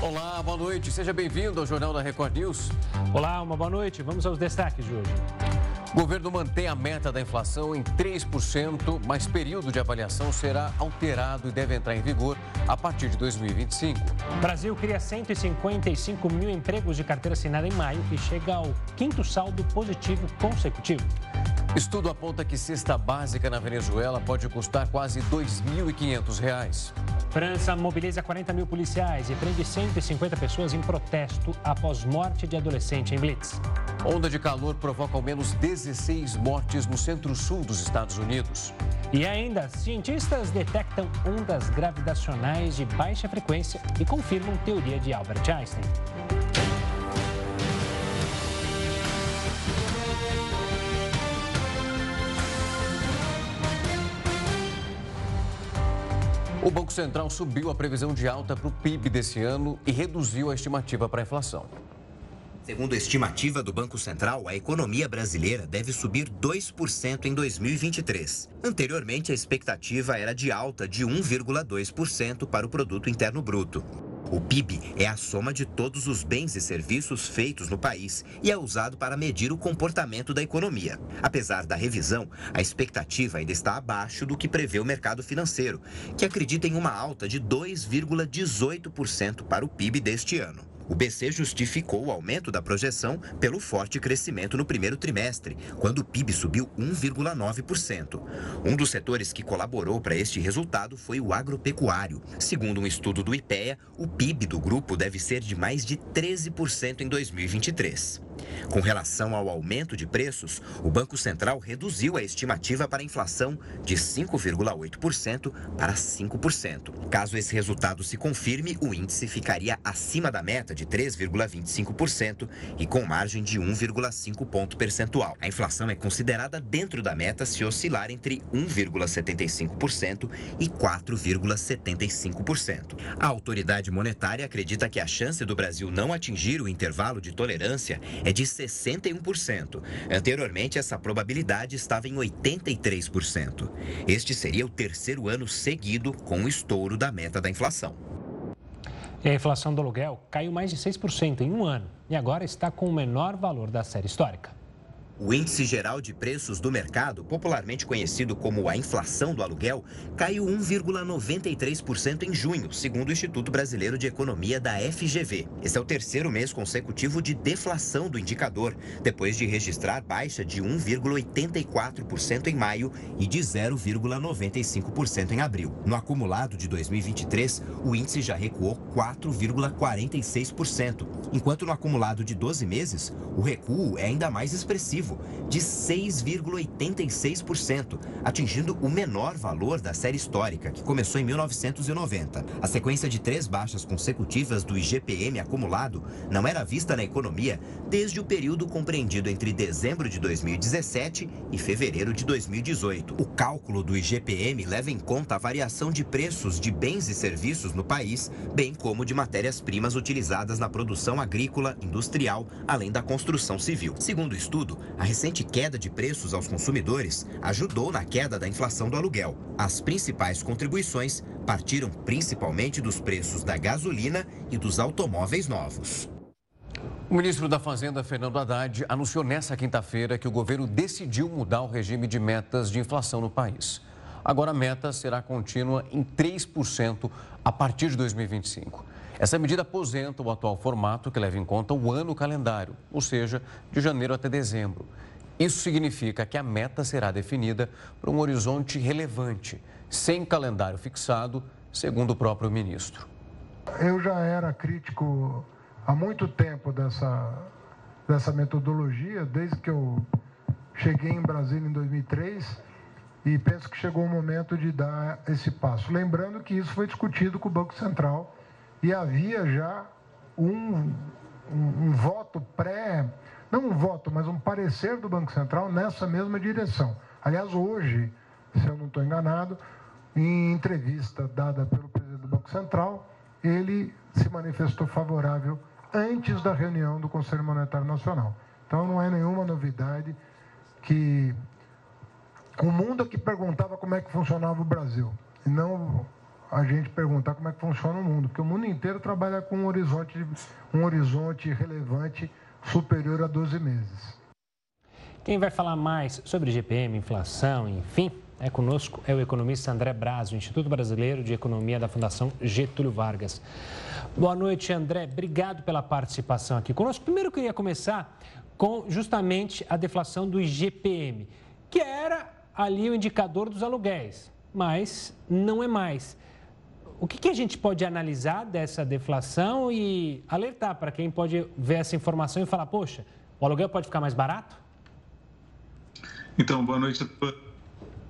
Olá, boa noite. Seja bem-vindo ao Jornal da Record News. Olá, uma boa noite. Vamos aos destaques de hoje. O governo mantém a meta da inflação em 3%, mas período de avaliação será alterado e deve entrar em vigor a partir de 2025. O Brasil cria 155 mil empregos de carteira assinada em maio e chega ao quinto saldo positivo consecutivo. Estudo aponta que cesta básica na Venezuela pode custar quase R$ 2.500. França mobiliza 40 mil policiais e prende 150 pessoas em protesto após morte de adolescente em Blitz. Onda de calor provoca ao menos 16 mortes no centro-sul dos Estados Unidos. E ainda, cientistas detectam ondas gravitacionais de baixa frequência e confirmam teoria de Albert Einstein. O Banco Central subiu a previsão de alta para o PIB desse ano e reduziu a estimativa para a inflação. Segundo a estimativa do Banco Central, a economia brasileira deve subir 2% em 2023. Anteriormente, a expectativa era de alta de 1,2% para o produto interno bruto. O PIB é a soma de todos os bens e serviços feitos no país e é usado para medir o comportamento da economia. Apesar da revisão, a expectativa ainda está abaixo do que prevê o mercado financeiro, que acredita em uma alta de 2,18% para o PIB deste ano. O BC justificou o aumento da projeção pelo forte crescimento no primeiro trimestre, quando o PIB subiu 1,9%. Um dos setores que colaborou para este resultado foi o agropecuário. Segundo um estudo do IPEA, o PIB do grupo deve ser de mais de 13% em 2023. Com relação ao aumento de preços, o Banco Central reduziu a estimativa para a inflação de 5,8% para 5%. Caso esse resultado se confirme, o índice ficaria acima da meta de 3,25% e com margem de 1,5 ponto percentual. A inflação é considerada dentro da meta se oscilar entre 1,75% e 4,75%. A autoridade monetária acredita que a chance do Brasil não atingir o intervalo de tolerância é de 61%. Anteriormente, essa probabilidade estava em 83%. Este seria o terceiro ano seguido com o estouro da meta da inflação. E a inflação do aluguel caiu mais de 6% em um ano e agora está com o menor valor da série histórica. O índice geral de preços do mercado, popularmente conhecido como a inflação do aluguel, caiu 1,93% em junho, segundo o Instituto Brasileiro de Economia da FGV. Esse é o terceiro mês consecutivo de deflação do indicador, depois de registrar baixa de 1,84% em maio e de 0,95% em abril. No acumulado de 2023, o índice já recuou 4,46%, enquanto no acumulado de 12 meses, o recuo é ainda mais expressivo de 6,86%, atingindo o menor valor da série histórica, que começou em 1990. A sequência de três baixas consecutivas do IGPM acumulado não era vista na economia desde o período compreendido entre dezembro de 2017 e fevereiro de 2018. O cálculo do IGPM leva em conta a variação de preços de bens e serviços no país, bem como de matérias-primas utilizadas na produção agrícola, industrial, além da construção civil. Segundo o estudo, a recente queda de preços aos consumidores ajudou na queda da inflação do aluguel. As principais contribuições partiram principalmente dos preços da gasolina e dos automóveis novos. O ministro da Fazenda, Fernando Haddad, anunciou nesta quinta-feira que o governo decidiu mudar o regime de metas de inflação no país. Agora a meta será contínua em 3% a partir de 2025. Essa medida aposenta o atual formato que leva em conta o ano calendário, ou seja, de janeiro até dezembro. Isso significa que a meta será definida por um horizonte relevante, sem calendário fixado, segundo o próprio ministro. Eu já era crítico há muito tempo dessa, dessa metodologia, desde que eu cheguei em Brasília em 2003 e penso que chegou o momento de dar esse passo. Lembrando que isso foi discutido com o Banco Central e havia já um, um, um voto pré, não um voto, mas um parecer do Banco Central nessa mesma direção. Aliás, hoje, se eu não estou enganado, em entrevista dada pelo presidente do Banco Central, ele se manifestou favorável antes da reunião do Conselho Monetário Nacional. Então não é nenhuma novidade que o mundo que perguntava como é que funcionava o Brasil, e não a gente perguntar como é que funciona o mundo, porque o mundo inteiro trabalha com um horizonte, um horizonte relevante superior a 12 meses. Quem vai falar mais sobre GPM, inflação, enfim, é conosco é o economista André Braz, do Instituto Brasileiro de Economia da Fundação Getúlio Vargas. Boa noite, André. Obrigado pela participação aqui conosco. Primeiro, eu queria começar com justamente a deflação do IGPM, que era ali o indicador dos aluguéis, mas não é mais. O que, que a gente pode analisar dessa deflação e alertar para quem pode ver essa informação e falar, poxa, o aluguel pode ficar mais barato? Então, boa noite.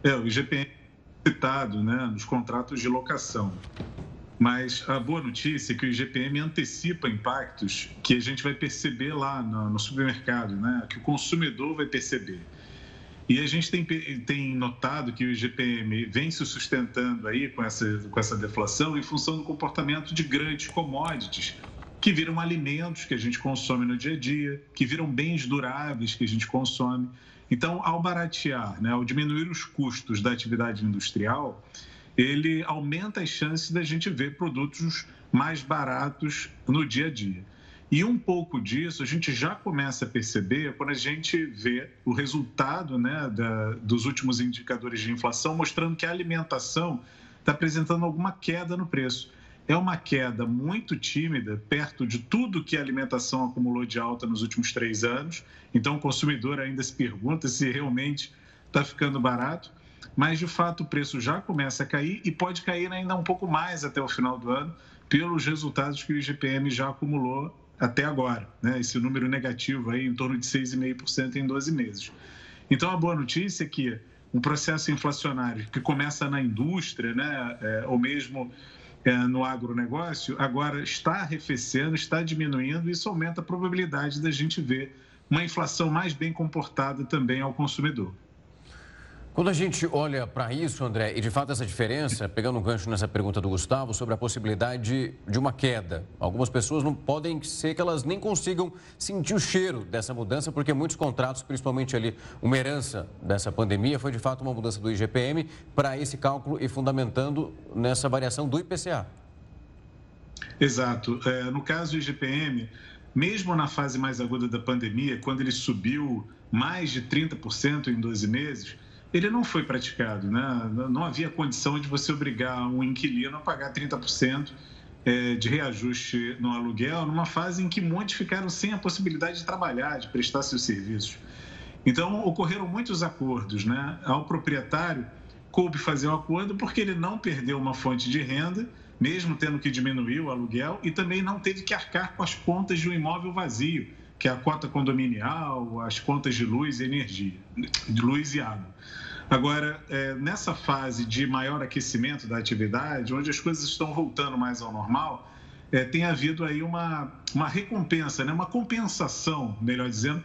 É, o IGPM é citado né, nos contratos de locação. Mas a boa notícia é que o IGPM antecipa impactos que a gente vai perceber lá no, no supermercado, né? que o consumidor vai perceber. E a gente tem, tem notado que o IGPM vem se sustentando aí com essa, com essa deflação em função do comportamento de grandes commodities, que viram alimentos que a gente consome no dia a dia, que viram bens duráveis que a gente consome. Então, ao baratear, né, ao diminuir os custos da atividade industrial, ele aumenta as chances da gente ver produtos mais baratos no dia a dia. E um pouco disso a gente já começa a perceber quando a gente vê o resultado né, da, dos últimos indicadores de inflação mostrando que a alimentação está apresentando alguma queda no preço. É uma queda muito tímida, perto de tudo que a alimentação acumulou de alta nos últimos três anos. Então, o consumidor ainda se pergunta se realmente está ficando barato mas de fato o preço já começa a cair e pode cair ainda um pouco mais até o final do ano, pelos resultados que o IGPM já acumulou até agora, né? esse número negativo aí em torno de 6,5% em 12 meses. Então a boa notícia é que um processo inflacionário que começa na indústria, né, é, ou mesmo é, no agronegócio, agora está arrefecendo, está diminuindo, e isso aumenta a probabilidade da gente ver uma inflação mais bem comportada também ao consumidor. Quando a gente olha para isso, André, e de fato essa diferença, pegando um gancho nessa pergunta do Gustavo sobre a possibilidade de uma queda, algumas pessoas não podem ser que elas nem consigam sentir o cheiro dessa mudança, porque muitos contratos, principalmente ali uma herança dessa pandemia, foi de fato uma mudança do IGPM para esse cálculo e fundamentando nessa variação do IPCA. Exato. É, no caso do IGPM, mesmo na fase mais aguda da pandemia, quando ele subiu mais de 30% em 12 meses ele não foi praticado. Né? Não havia condição de você obrigar um inquilino a pagar 30% é, de reajuste no aluguel, numa fase em que muitos ficaram sem a possibilidade de trabalhar, de prestar seus serviços. Então, ocorreram muitos acordos. Né? Ao proprietário, coube fazer o um acordo porque ele não perdeu uma fonte de renda, mesmo tendo que diminuir o aluguel, e também não teve que arcar com as contas de um imóvel vazio, que é a cota condominial, as contas de luz e energia, de luz e água. Agora, é, nessa fase de maior aquecimento da atividade, onde as coisas estão voltando mais ao normal, é, tem havido aí uma, uma recompensa, né? uma compensação, melhor dizendo,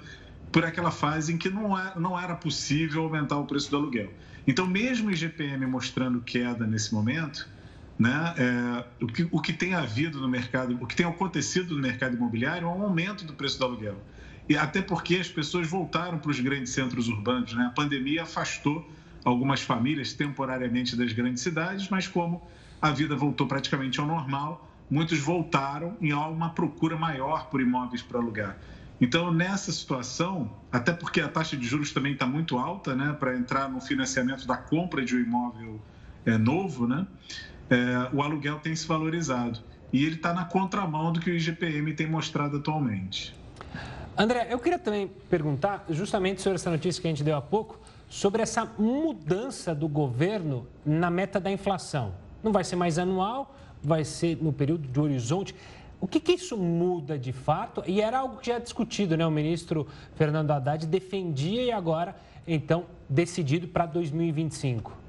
por aquela fase em que não, é, não era possível aumentar o preço do aluguel. Então, mesmo o IGPM mostrando queda nesse momento, né, é, o, que, o que tem havido no mercado, o que tem acontecido no mercado imobiliário é um aumento do preço do aluguel e até porque as pessoas voltaram para os grandes centros urbanos. Né? A pandemia afastou algumas famílias temporariamente das grandes cidades, mas como a vida voltou praticamente ao normal, muitos voltaram e há uma procura maior por imóveis para alugar. Então, nessa situação, até porque a taxa de juros também está muito alta, né, para entrar no financiamento da compra de um imóvel é, novo, né, é, o aluguel tem se valorizado. E ele está na contramão do que o IGPM tem mostrado atualmente. André, eu queria também perguntar, justamente sobre essa notícia que a gente deu há pouco, sobre essa mudança do governo na meta da inflação. Não vai ser mais anual, vai ser no período de horizonte. O que, que isso muda de fato? E era algo que já é discutido, né? O ministro Fernando Haddad defendia e agora, então, decidido para 2025.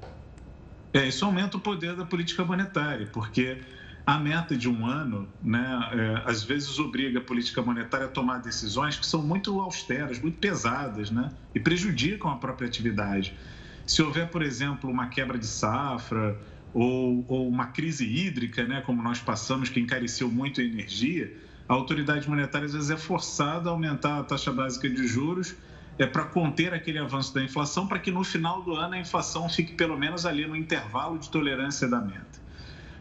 É, isso aumenta o poder da política monetária, porque a meta de um ano, né, é, às vezes obriga a política monetária a tomar decisões que são muito austeras, muito pesadas, né, e prejudicam a própria atividade. Se houver, por exemplo, uma quebra de safra ou, ou uma crise hídrica, né, como nós passamos, que encareceu muito a energia, a autoridade monetária às vezes é forçada a aumentar a taxa básica de juros é para conter aquele avanço da inflação, para que no final do ano a inflação fique pelo menos ali no intervalo de tolerância da meta.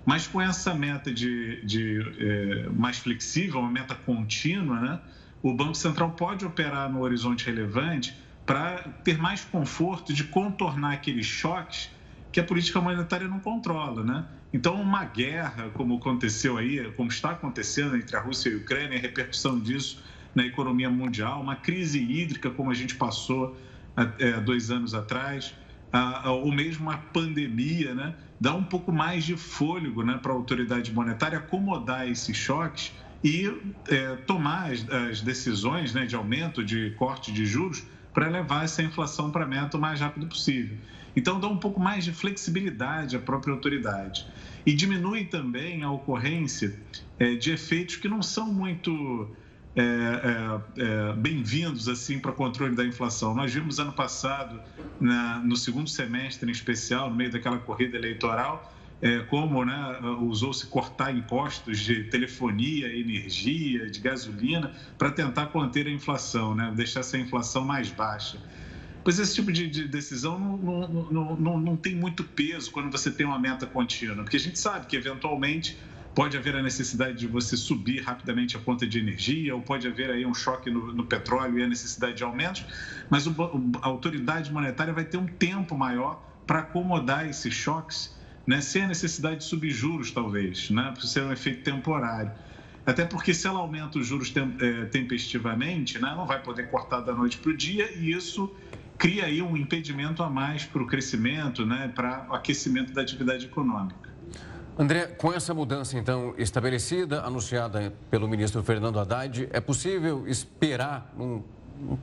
Mas com essa meta de, de é, mais flexível, uma meta contínua, né, o Banco Central pode operar no horizonte relevante para ter mais conforto de contornar aqueles choques que a política monetária não controla, né? Então, uma guerra, como aconteceu aí, como está acontecendo entre a Rússia e a Ucrânia, a repercussão disso na economia mundial, uma crise hídrica como a gente passou há é, dois anos atrás, ou mesmo a pandemia, né? Dá um pouco mais de fôlego né, para a autoridade monetária acomodar esses choques e é, tomar as, as, decisões né, de aumento, de corte de juros, para levar essa inflação para a meta o mais rápido possível. Então, dá um pouco mais de flexibilidade à própria autoridade. E diminui também a ocorrência é, de efeitos que não são muito é, é, é bem-vindos assim para o controle da inflação. Nós vimos ano passado, na, no segundo semestre em especial, no meio daquela corrida eleitoral, é, como né, usou-se cortar impostos de telefonia, energia, de gasolina, para tentar conter a inflação, né, deixar essa inflação mais baixa. Pois esse tipo de, de decisão não, não, não, não, não tem muito peso quando você tem uma meta contínua, porque a gente sabe que, eventualmente, pode haver a necessidade de você subir rapidamente a conta de energia, ou pode haver aí um choque no, no petróleo e a necessidade de aumentos, mas o, a autoridade monetária vai ter um tempo maior para acomodar esses choques, né, sem a necessidade de subir juros, talvez, né, por ser um efeito temporário. Até porque se ela aumenta os juros é, tempestivamente, né, não vai poder cortar da noite para o dia e isso cria aí um impedimento a mais para o crescimento, né, para o aquecimento da atividade econômica. André, com essa mudança então estabelecida, anunciada pelo ministro Fernando Haddad, é possível esperar um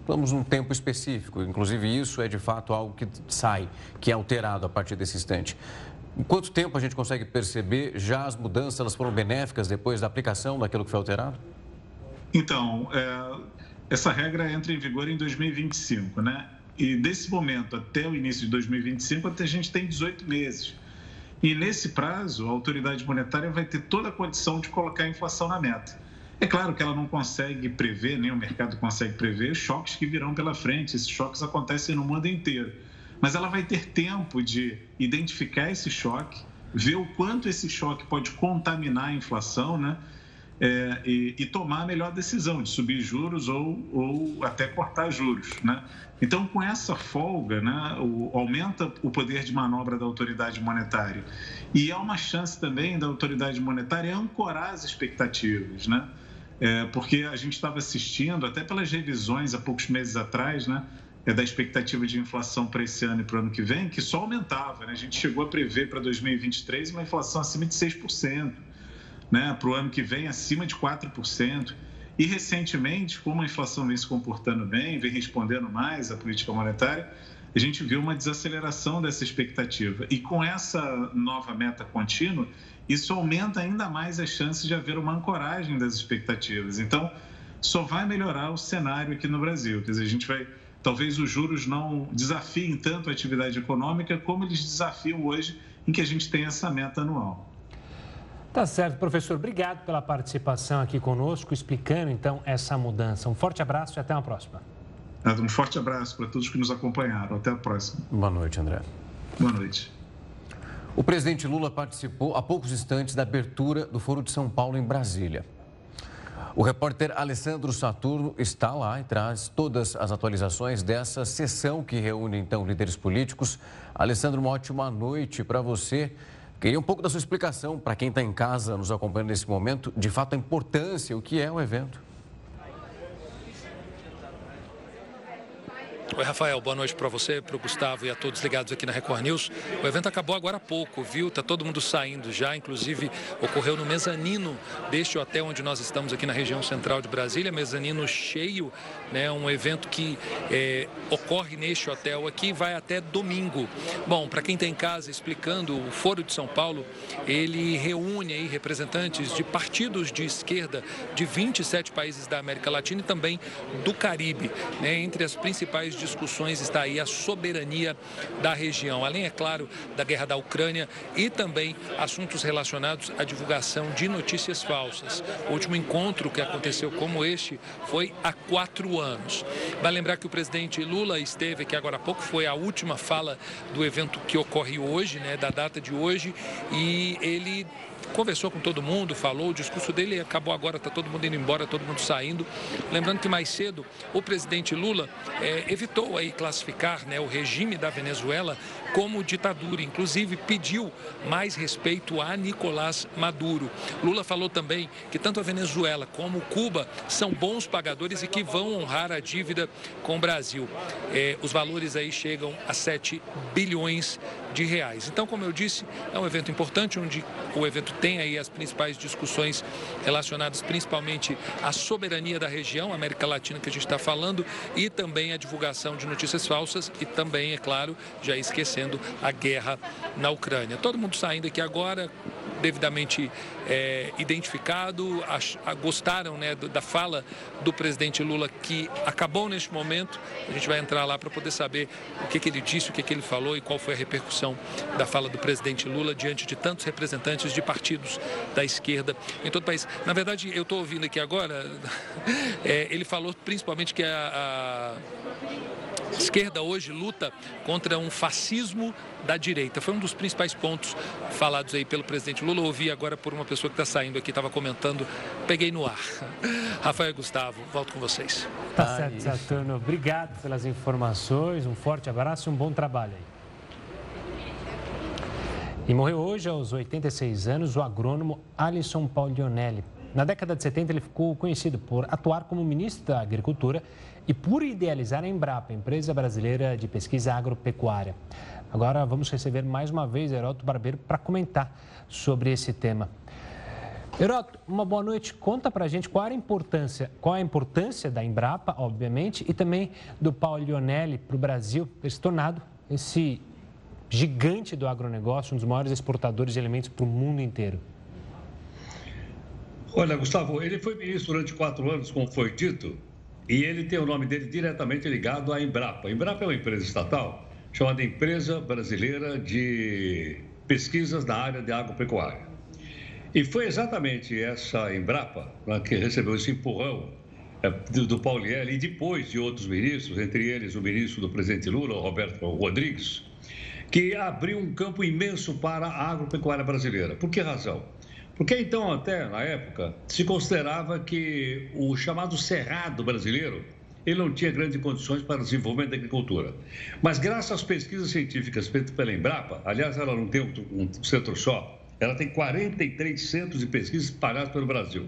estamos tempo específico, inclusive isso é de fato algo que sai, que é alterado a partir desse instante. Em quanto tempo a gente consegue perceber já as mudanças elas foram benéficas depois da aplicação daquilo que foi alterado? Então, é, essa regra entra em vigor em 2025, né? E desse momento até o início de 2025, até a gente tem 18 meses. E nesse prazo, a autoridade monetária vai ter toda a condição de colocar a inflação na meta. É claro que ela não consegue prever, nem o mercado consegue prever, choques que virão pela frente. Esses choques acontecem no mundo inteiro. Mas ela vai ter tempo de identificar esse choque, ver o quanto esse choque pode contaminar a inflação, né? É, e, e, tomar a melhor decisão de subir juros ou, ou até cortar juros. Né? Então, com essa folga, né, o, aumenta o poder de manobra da autoridade monetária. E há uma chance também da autoridade monetária ancorar as expectativas. Né? É, porque a gente estava assistindo, até pelas revisões há poucos meses atrás, né, é, da expectativa de inflação para esse ano e para o ano que vem, que só aumentava. Né? A gente chegou a prever para 2023 uma inflação acima de 6% né, para o ano que vem acima de 4%. E recentemente, como a inflação vem se comportando bem, vem respondendo mais à política monetária, a gente viu uma desaceleração dessa expectativa. E com essa nova meta contínua, isso aumenta ainda mais as chances de haver uma ancoragem das expectativas. Então, só vai melhorar o cenário aqui no Brasil. Quer dizer, a gente vai. Talvez os juros não desafiem tanto a atividade econômica como eles desafiam hoje, em que a gente tem essa meta anual. Tá certo, professor. Obrigado pela participação aqui conosco, explicando então essa mudança. Um forte abraço e até uma próxima. Um forte abraço para todos que nos acompanharam. Até a próxima. Boa noite, André. Boa noite. O presidente Lula participou há poucos instantes da abertura do Foro de São Paulo em Brasília. O repórter Alessandro Saturno está lá e traz todas as atualizações dessa sessão que reúne então líderes políticos. Alessandro, uma ótima noite para você. Queria um pouco da sua explicação para quem está em casa nos acompanhando nesse momento, de fato, a importância, o que é o evento. Oi, Rafael, boa noite para você, para o Gustavo e a todos ligados aqui na Record News. O evento acabou agora há pouco, viu? Tá todo mundo saindo já, inclusive ocorreu no mezanino deste hotel onde nós estamos aqui na região central de Brasília, mezanino cheio, né? Um evento que é, ocorre neste hotel aqui vai até domingo. Bom, para quem está em casa explicando, o Foro de São Paulo, ele reúne aí representantes de partidos de esquerda de 27 países da América Latina e também do Caribe, né? Entre as principais discussões está aí a soberania da região, além, é claro, da guerra da Ucrânia e também assuntos relacionados à divulgação de notícias falsas. O último encontro que aconteceu como este foi há quatro anos. Vai lembrar que o presidente Lula esteve aqui agora há pouco, foi a última fala do evento que ocorre hoje, né, da data de hoje, e ele conversou com todo mundo, falou, o discurso dele acabou agora, está todo mundo indo embora, todo mundo saindo. Lembrando que mais cedo o presidente Lula é, evitou aí classificar né, o regime da Venezuela como ditadura, inclusive pediu mais respeito a Nicolás Maduro. Lula falou também que tanto a Venezuela como Cuba são bons pagadores e que vão honrar a dívida com o Brasil. É, os valores aí chegam a 7 bilhões de reais. Então, como eu disse, é um evento importante onde o evento tem aí as principais discussões relacionadas principalmente à soberania da região, América Latina que a gente está falando, e também a divulgação de notícias falsas e também, é claro, já esquecendo a guerra na Ucrânia. Todo mundo saindo aqui agora, devidamente é, identificado, ach, gostaram né, da fala do presidente Lula que acabou neste momento. A gente vai entrar lá para poder saber o que, que ele disse, o que, que ele falou e qual foi a repercussão da fala do presidente Lula diante de tantos representantes de partidos da esquerda em todo o país. Na verdade, eu estou ouvindo aqui agora, é, ele falou principalmente que a, a esquerda hoje luta contra um fascismo da direita. Foi um dos principais pontos falados aí pelo presidente Lula. ouvi agora por uma pessoa que está saindo aqui, estava comentando, peguei no ar. Rafael Gustavo, volto com vocês. Tá certo, Saturno. Obrigado pelas informações, um forte abraço e um bom trabalho aí. E morreu hoje, aos 86 anos, o agrônomo Alisson Paulionelli. Na década de 70, ele ficou conhecido por atuar como ministro da Agricultura e por idealizar a Embrapa, empresa brasileira de pesquisa agropecuária. Agora vamos receber mais uma vez Heroto Barbeiro para comentar sobre esse tema. Heroto, uma boa noite. Conta para a gente qual a importância, qual a importância da Embrapa, obviamente, e também do Paulo Lionelli para o Brasil ter se tornado esse gigante do agronegócio, um dos maiores exportadores de alimentos para o mundo inteiro. Olha, Gustavo, ele foi ministro durante quatro anos, como foi dito, e ele tem o nome dele diretamente ligado à Embrapa. A Embrapa é uma empresa estatal chamada Empresa Brasileira de Pesquisas na Área de Agropecuária. E foi exatamente essa Embrapa né, que recebeu esse empurrão é, do, do Paulielli e depois de outros ministros, entre eles o ministro do presidente Lula, Roberto Rodrigues, que abriu um campo imenso para a agropecuária brasileira. Por que razão? Porque então, até na época, se considerava que o chamado cerrado brasileiro ele não tinha grandes condições para o desenvolvimento da agricultura. Mas graças às pesquisas científicas feitas pela Embrapa, aliás, ela não tem um centro só, ela tem 43 centros de pesquisa espalhados pelo Brasil.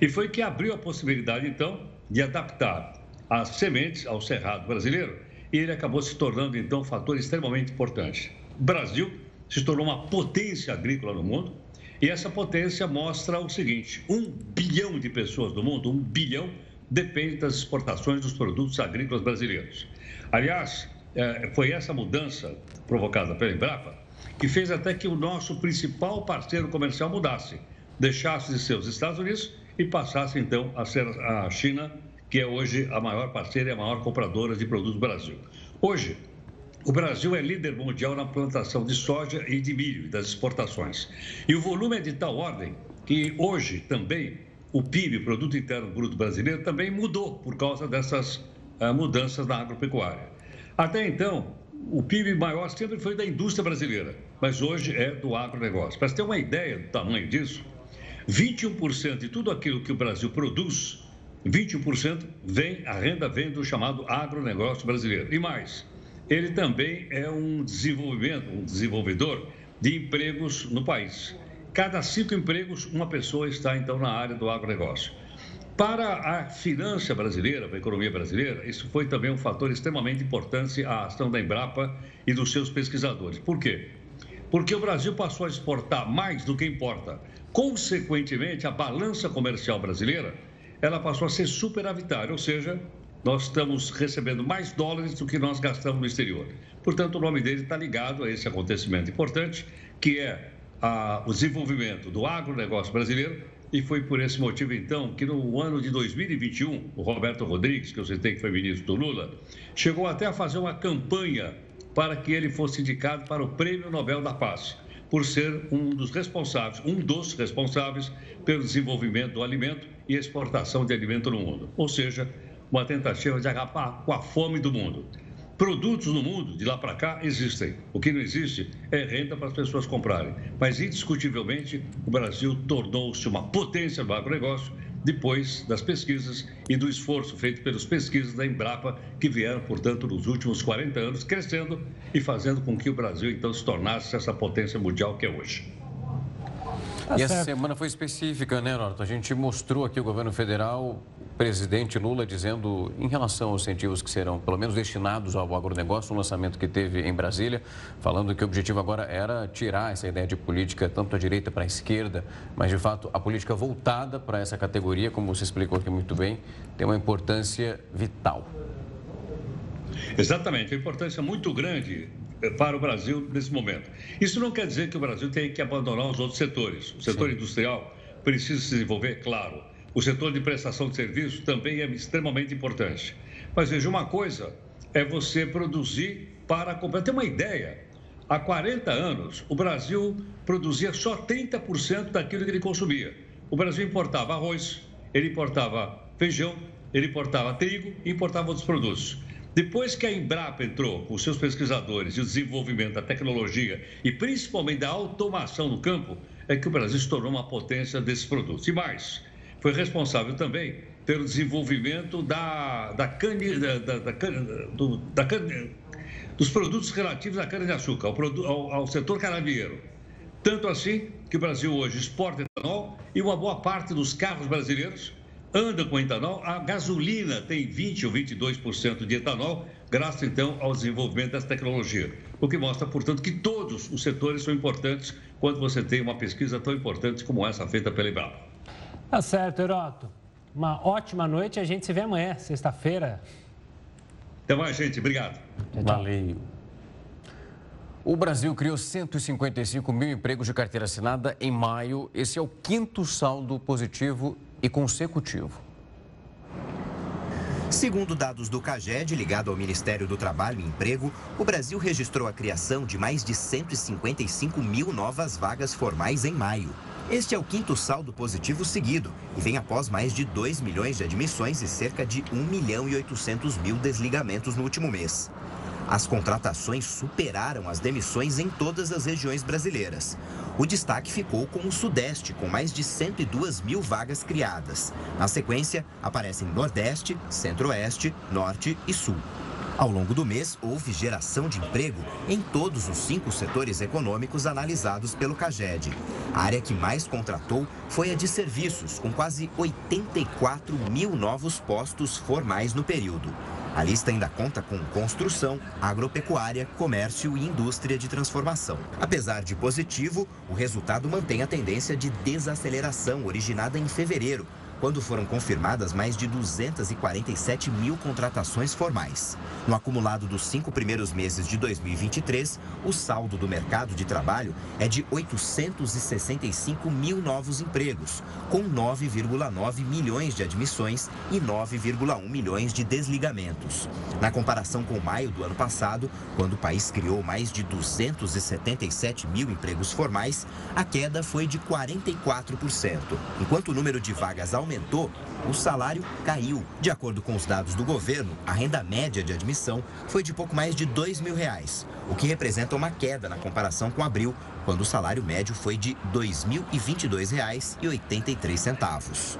E foi que abriu a possibilidade, então, de adaptar as sementes ao cerrado brasileiro e ele acabou se tornando, então, um fator extremamente importante. O Brasil se tornou uma potência agrícola no mundo, e essa potência mostra o seguinte: um bilhão de pessoas do mundo, um bilhão, depende das exportações dos produtos agrícolas brasileiros. Aliás, é, foi essa mudança provocada pela Embrapa que fez até que o nosso principal parceiro comercial mudasse, deixasse de ser os Estados Unidos e passasse então a ser a China, que é hoje a maior parceira e a maior compradora de produtos do Brasil. Hoje, o Brasil é líder mundial na plantação de soja e de milho, das exportações. E o volume é de tal ordem que hoje também o PIB, Produto Interno Bruto Brasileiro, também mudou por causa dessas uh, mudanças na agropecuária. Até então, o PIB maior sempre foi da indústria brasileira, mas hoje é do agronegócio. Para ter uma ideia do tamanho disso, 21% de tudo aquilo que o Brasil produz, 21% vem, a renda vem do chamado agronegócio brasileiro. E mais, ele também é um desenvolvimento, um desenvolvedor de empregos no país. Cada cinco empregos, uma pessoa está então na área do agronegócio. Para a finança brasileira, para a economia brasileira, isso foi também um fator extremamente importante a ação da Embrapa e dos seus pesquisadores. Por quê? Porque o Brasil passou a exportar mais do que importa. Consequentemente, a balança comercial brasileira, ela passou a ser superavitária, ou seja, nós estamos recebendo mais dólares do que nós gastamos no exterior. Portanto, o nome dele está ligado a esse acontecimento importante, que é a, o desenvolvimento do agronegócio brasileiro. E foi por esse motivo, então, que no ano de 2021, o Roberto Rodrigues, que eu citei que foi ministro do Lula, chegou até a fazer uma campanha para que ele fosse indicado para o Prêmio Nobel da Paz, por ser um dos responsáveis, um dos responsáveis pelo desenvolvimento do alimento e exportação de alimento no mundo. Ou seja, uma tentativa de acabar com a fome do mundo. Produtos no mundo, de lá para cá, existem. O que não existe é renda para as pessoas comprarem. Mas, indiscutivelmente, o Brasil tornou-se uma potência do agronegócio depois das pesquisas e do esforço feito pelas pesquisas da Embrapa, que vieram, portanto, nos últimos 40 anos, crescendo e fazendo com que o Brasil, então, se tornasse essa potência mundial que é hoje. Tá e essa semana foi específica, né, Norton? A gente mostrou aqui o governo federal, presidente Lula dizendo, em relação aos incentivos que serão, pelo menos, destinados ao agronegócio, um lançamento que teve em Brasília, falando que o objetivo agora era tirar essa ideia de política tanto da direita para a esquerda, mas, de fato, a política voltada para essa categoria, como você explicou aqui muito bem, tem uma importância vital. Exatamente, uma importância muito grande para o Brasil nesse momento. Isso não quer dizer que o Brasil tenha que abandonar os outros setores. O setor Sim. industrial precisa se desenvolver, claro. O setor de prestação de serviço também é extremamente importante. Mas veja, uma coisa é você produzir para comprar. Tem uma ideia. Há 40 anos, o Brasil produzia só 30% daquilo que ele consumia. O Brasil importava arroz, ele importava feijão, ele importava trigo e importava outros produtos. Depois que a Embrapa entrou com seus pesquisadores e o desenvolvimento da tecnologia e principalmente da automação no campo, é que o Brasil se tornou uma potência desses produtos. E mais, foi responsável também pelo desenvolvimento da, da, cane, da, da, da, do, da dos produtos relativos à cana-de-açúcar, ao, ao, ao setor canavieiro. Tanto assim que o Brasil hoje exporta etanol e uma boa parte dos carros brasileiros anda com etanol, a gasolina tem 20 ou 22% de etanol, graças então ao desenvolvimento dessa tecnologia. O que mostra, portanto, que todos os setores são importantes quando você tem uma pesquisa tão importante como essa feita pela Embrapa. Tá certo, Heroto. Uma ótima noite. A gente se vê amanhã, sexta-feira. Até mais, gente. Obrigado. Valeu. O Brasil criou 155 mil empregos de carteira assinada em maio. Esse é o quinto saldo positivo e consecutivo. Segundo dados do CAGED, ligado ao Ministério do Trabalho e Emprego, o Brasil registrou a criação de mais de 155 mil novas vagas formais em maio. Este é o quinto saldo positivo seguido e vem após mais de 2 milhões de admissões e cerca de 1 milhão e 800 mil desligamentos no último mês. As contratações superaram as demissões em todas as regiões brasileiras. O destaque ficou com o Sudeste, com mais de 102 mil vagas criadas. Na sequência, aparecem Nordeste, Centro-Oeste, Norte e Sul. Ao longo do mês, houve geração de emprego em todos os cinco setores econômicos analisados pelo CAGED. A área que mais contratou foi a de serviços, com quase 84 mil novos postos formais no período. A lista ainda conta com construção, agropecuária, comércio e indústria de transformação. Apesar de positivo, o resultado mantém a tendência de desaceleração originada em fevereiro, quando foram confirmadas mais de 247 mil contratações formais. No acumulado dos cinco primeiros meses de 2023, o saldo do mercado de trabalho é de 865 mil novos empregos, com 9,9 milhões de admissões e 9,1 milhões de desligamentos. Na comparação com maio do ano passado, quando o país criou mais de 277 mil empregos formais, a queda foi de 44%, enquanto o número de vagas aumentou aumentou, o salário caiu. De acordo com os dados do governo, a renda média de admissão foi de pouco mais de dois mil reais, o que representa uma queda na comparação com abril, quando o salário médio foi de R$ 2.022,83.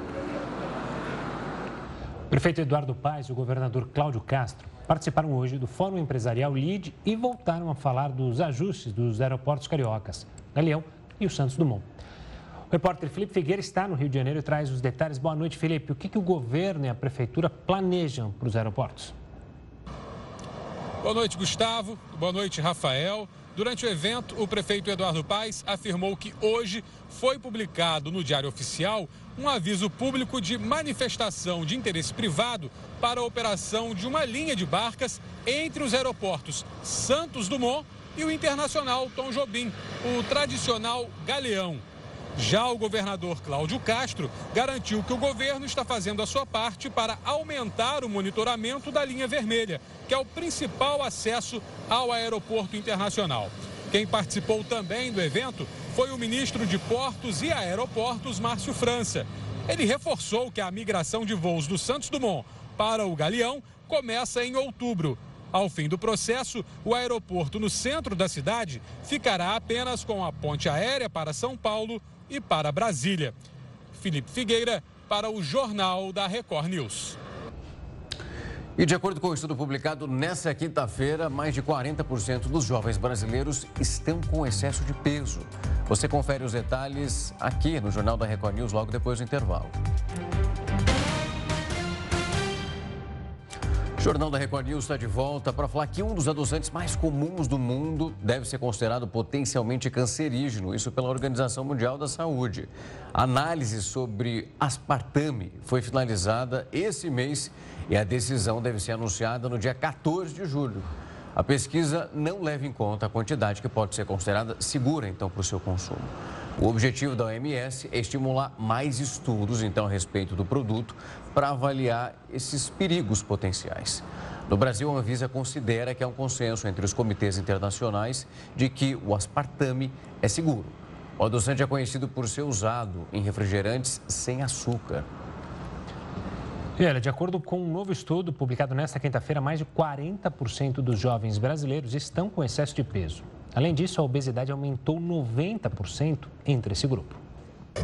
O prefeito Eduardo Paes e o governador Cláudio Castro participaram hoje do Fórum Empresarial LID e voltaram a falar dos ajustes dos aeroportos cariocas, Galeão e o Santos Dumont. O repórter Felipe Figueira está no Rio de Janeiro e traz os detalhes. Boa noite, Felipe. O que, que o governo e a prefeitura planejam para os aeroportos? Boa noite, Gustavo. Boa noite, Rafael. Durante o evento, o prefeito Eduardo Paes afirmou que hoje foi publicado no Diário Oficial um aviso público de manifestação de interesse privado para a operação de uma linha de barcas entre os aeroportos Santos Dumont e o Internacional Tom Jobim, o tradicional Galeão. Já o governador Cláudio Castro garantiu que o governo está fazendo a sua parte para aumentar o monitoramento da linha vermelha, que é o principal acesso ao aeroporto internacional. Quem participou também do evento foi o ministro de Portos e Aeroportos, Márcio França. Ele reforçou que a migração de voos do Santos Dumont para o Galeão começa em outubro Ao fim do processo, o aeroporto no centro da cidade ficará apenas com a ponte aérea para São Paulo e para Brasília. Felipe Figueira, para o Jornal da Record News. E de acordo com o um estudo publicado nesta quinta-feira, mais de 40% dos jovens brasileiros estão com excesso de peso. Você confere os detalhes aqui no Jornal da Record News logo depois do intervalo. O Jornal da Record News está de volta para falar que um dos adoçantes mais comuns do mundo deve ser considerado potencialmente cancerígeno, isso pela Organização Mundial da Saúde. A análise sobre aspartame foi finalizada esse mês e a decisão deve ser anunciada no dia 14 de julho. A pesquisa não leva em conta a quantidade que pode ser considerada segura, então, para o seu consumo. O objetivo da OMS é estimular mais estudos, então, a respeito do produto, para avaliar esses perigos potenciais. No Brasil, a Anvisa considera que há um consenso entre os comitês internacionais de que o aspartame é seguro. O adoçante é conhecido por ser usado em refrigerantes sem açúcar. E olha, de acordo com um novo estudo publicado nesta quinta-feira, mais de 40% dos jovens brasileiros estão com excesso de peso. Além disso, a obesidade aumentou 90% entre esse grupo.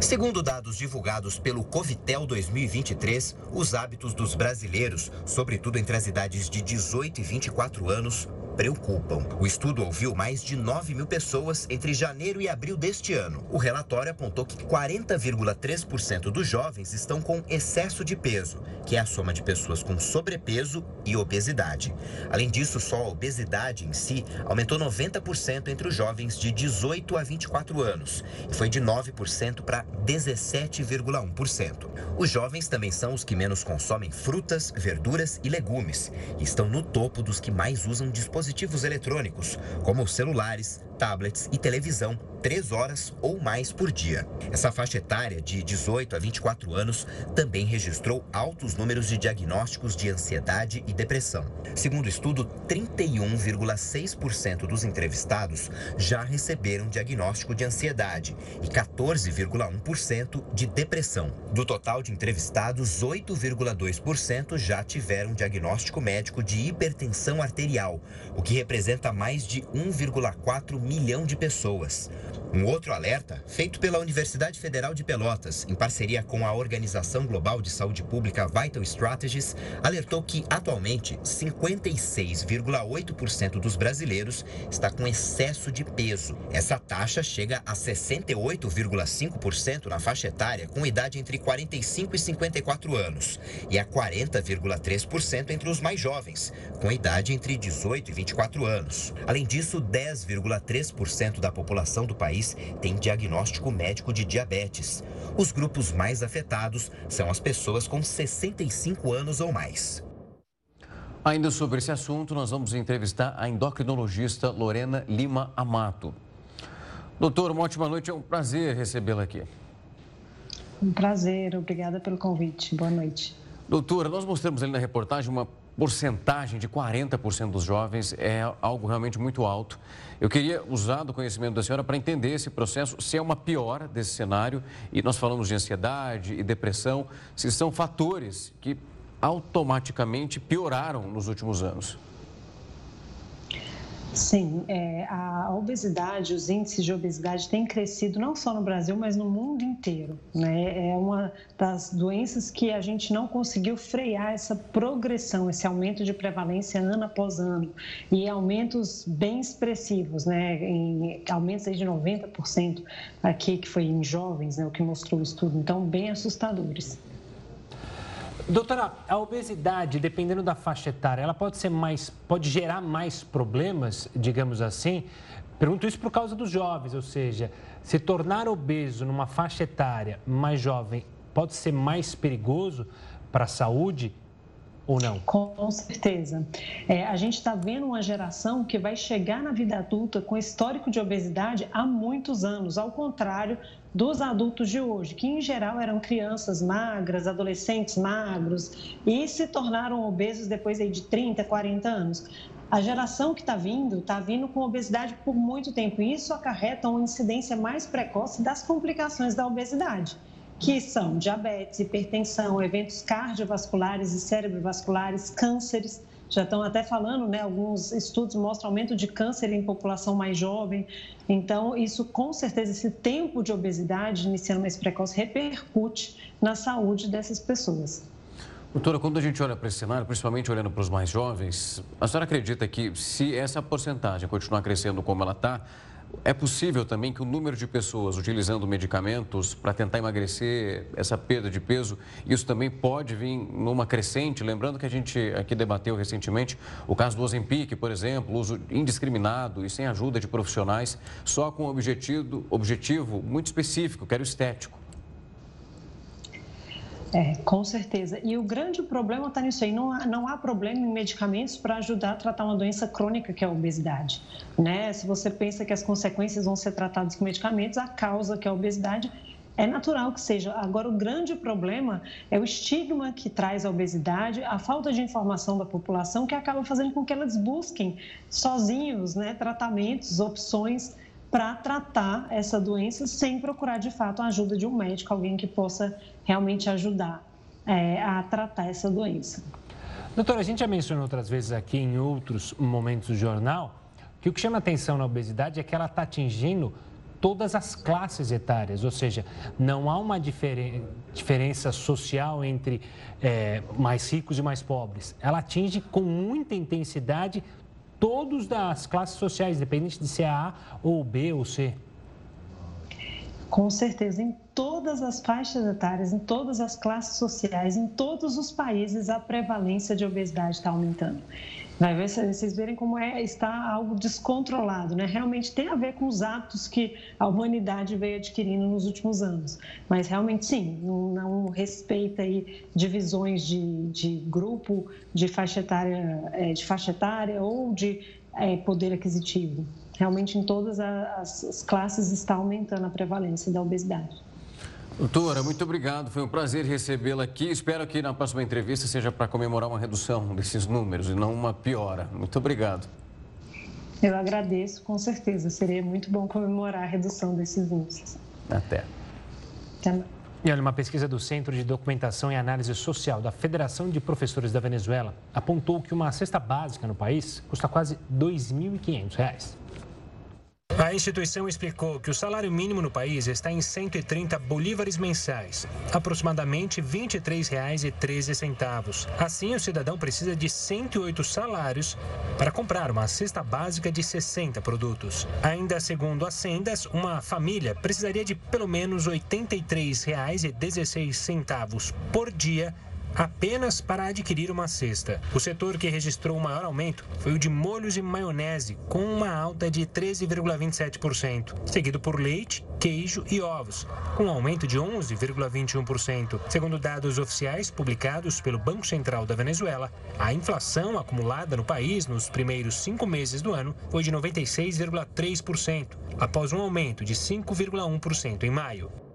Segundo dados divulgados pelo Covitel 2023, os hábitos dos brasileiros, sobretudo entre as idades de 18 e 24 anos, preocupam. O estudo ouviu mais de 9 mil pessoas entre janeiro e abril deste ano. O relatório apontou que 40,3% dos jovens estão com excesso de peso, que é a soma de pessoas com sobrepeso e obesidade. Além disso, só a obesidade em si aumentou 90% entre os jovens de 18 a 24 anos e foi de 9% para 17,1%. Os jovens também são os que menos consomem frutas, verduras e legumes e estão no topo dos que mais usam dispositivos eletrônicos, como celulares, tablets e televisão três horas ou mais por dia. Essa faixa etária de 18 a 24 anos também registrou altos números de diagnósticos de ansiedade e depressão. Segundo o estudo, 31,6% dos entrevistados já receberam diagnóstico de ansiedade e 14,1% de depressão. Do total de entrevistados, 8,2% já tiveram diagnóstico médico de hipertensão arterial, o que representa mais de 1,4 milhão de pessoas. Um outro alerta, feito pela Universidade Federal de Pelotas, em parceria com a Organização Global de Saúde Pública Vital Strategies, alertou que atualmente 56,8% dos brasileiros está com excesso de peso. Essa taxa chega a 68,5% na faixa etária com idade entre 45 e 54 anos e a 40,3% entre os mais jovens, com idade entre 18 e 24 anos. Além disso, 10,3% da população do país país tem diagnóstico médico de diabetes. Os grupos mais afetados são as pessoas com 65 anos ou mais. Ainda sobre esse assunto, nós vamos entrevistar a endocrinologista Lorena Lima Amato. Doutor, uma ótima noite, é um prazer recebê-la aqui. Um prazer, obrigada pelo convite. Boa noite. Doutora, nós mostramos ali na reportagem uma porcentagem de 40% dos jovens é algo realmente muito alto. Eu queria usar do conhecimento da senhora para entender esse processo, se é uma piora desse cenário, e nós falamos de ansiedade e depressão, se são fatores que automaticamente pioraram nos últimos anos. Sim, é, a obesidade, os índices de obesidade têm crescido não só no Brasil, mas no mundo inteiro. Né? É uma das doenças que a gente não conseguiu frear essa progressão, esse aumento de prevalência ano após ano. E aumentos bem expressivos, né? em, aumentos de 90% aqui, que foi em jovens, né? o que mostrou o estudo. Então, bem assustadores. Doutora, a obesidade, dependendo da faixa etária, ela pode ser mais, pode gerar mais problemas, digamos assim. Pergunto isso por causa dos jovens, ou seja, se tornar obeso numa faixa etária mais jovem pode ser mais perigoso para a saúde ou não? Com certeza. É, a gente está vendo uma geração que vai chegar na vida adulta com histórico de obesidade há muitos anos, ao contrário dos adultos de hoje, que em geral eram crianças magras, adolescentes magros e se tornaram obesos depois de 30, 40 anos. A geração que está vindo, está vindo com obesidade por muito tempo e isso acarreta uma incidência mais precoce das complicações da obesidade que são diabetes, hipertensão, eventos cardiovasculares e cerebrovasculares, cânceres, já estão até falando, né? Alguns estudos mostram aumento de câncer em população mais jovem. Então, isso com certeza, esse tempo de obesidade, iniciando mais precoce, repercute na saúde dessas pessoas. Doutora, quando a gente olha para esse cenário, principalmente olhando para os mais jovens, a senhora acredita que se essa porcentagem continuar crescendo como ela está, é possível também que o número de pessoas utilizando medicamentos para tentar emagrecer essa perda de peso, isso também pode vir numa crescente? Lembrando que a gente aqui debateu recentemente o caso do Ozempic, por exemplo, uso indiscriminado e sem ajuda de profissionais, só com um objetivo, objetivo muito específico, que era o estético. É, com certeza. E o grande problema está nisso aí. Não há, não há problema em medicamentos para ajudar a tratar uma doença crônica que é a obesidade. Né? Se você pensa que as consequências vão ser tratadas com medicamentos, a causa que é a obesidade é natural que seja. Agora, o grande problema é o estigma que traz a obesidade, a falta de informação da população, que acaba fazendo com que elas busquem sozinhos né, tratamentos, opções para tratar essa doença sem procurar de fato a ajuda de um médico, alguém que possa realmente ajudar é, a tratar essa doença. Doutora, a gente já mencionou outras vezes aqui em outros momentos do jornal que o que chama atenção na obesidade é que ela está atingindo todas as classes etárias, ou seja, não há uma diferen diferença social entre é, mais ricos e mais pobres. Ela atinge com muita intensidade todos das classes sociais, independente de ser A ou B ou C. Com certeza, em todas as faixas etárias, em todas as classes sociais, em todos os países, a prevalência de obesidade está aumentando. Vai ver, vocês verem como é, está algo descontrolado, né? Realmente tem a ver com os hábitos que a humanidade veio adquirindo nos últimos anos. Mas realmente sim, não, não respeita aí divisões de, de grupo, de faixa etária, é, de faixa etária ou de é, poder aquisitivo. Realmente em todas as, as classes está aumentando a prevalência da obesidade. Doutora, muito obrigado. Foi um prazer recebê-la aqui. Espero que na próxima entrevista seja para comemorar uma redução desses números e não uma piora. Muito obrigado. Eu agradeço, com certeza. Seria muito bom comemorar a redução desses índices. Até. Até mais. E olha, uma pesquisa do Centro de Documentação e Análise Social da Federação de Professores da Venezuela apontou que uma cesta básica no país custa quase R$ 2.500. A instituição explicou que o salário mínimo no país está em 130 bolívares mensais, aproximadamente R$ 23,13. Assim, o cidadão precisa de 108 salários para comprar uma cesta básica de 60 produtos. Ainda segundo as sendas, uma família precisaria de pelo menos R$ 83,16 por dia apenas para adquirir uma cesta. O setor que registrou o maior aumento foi o de molhos e maionese, com uma alta de 13,27%, seguido por leite, queijo e ovos, com um aumento de 11,21%. Segundo dados oficiais publicados pelo Banco Central da Venezuela, a inflação acumulada no país nos primeiros cinco meses do ano foi de 96,3%, após um aumento de 5,1% em maio.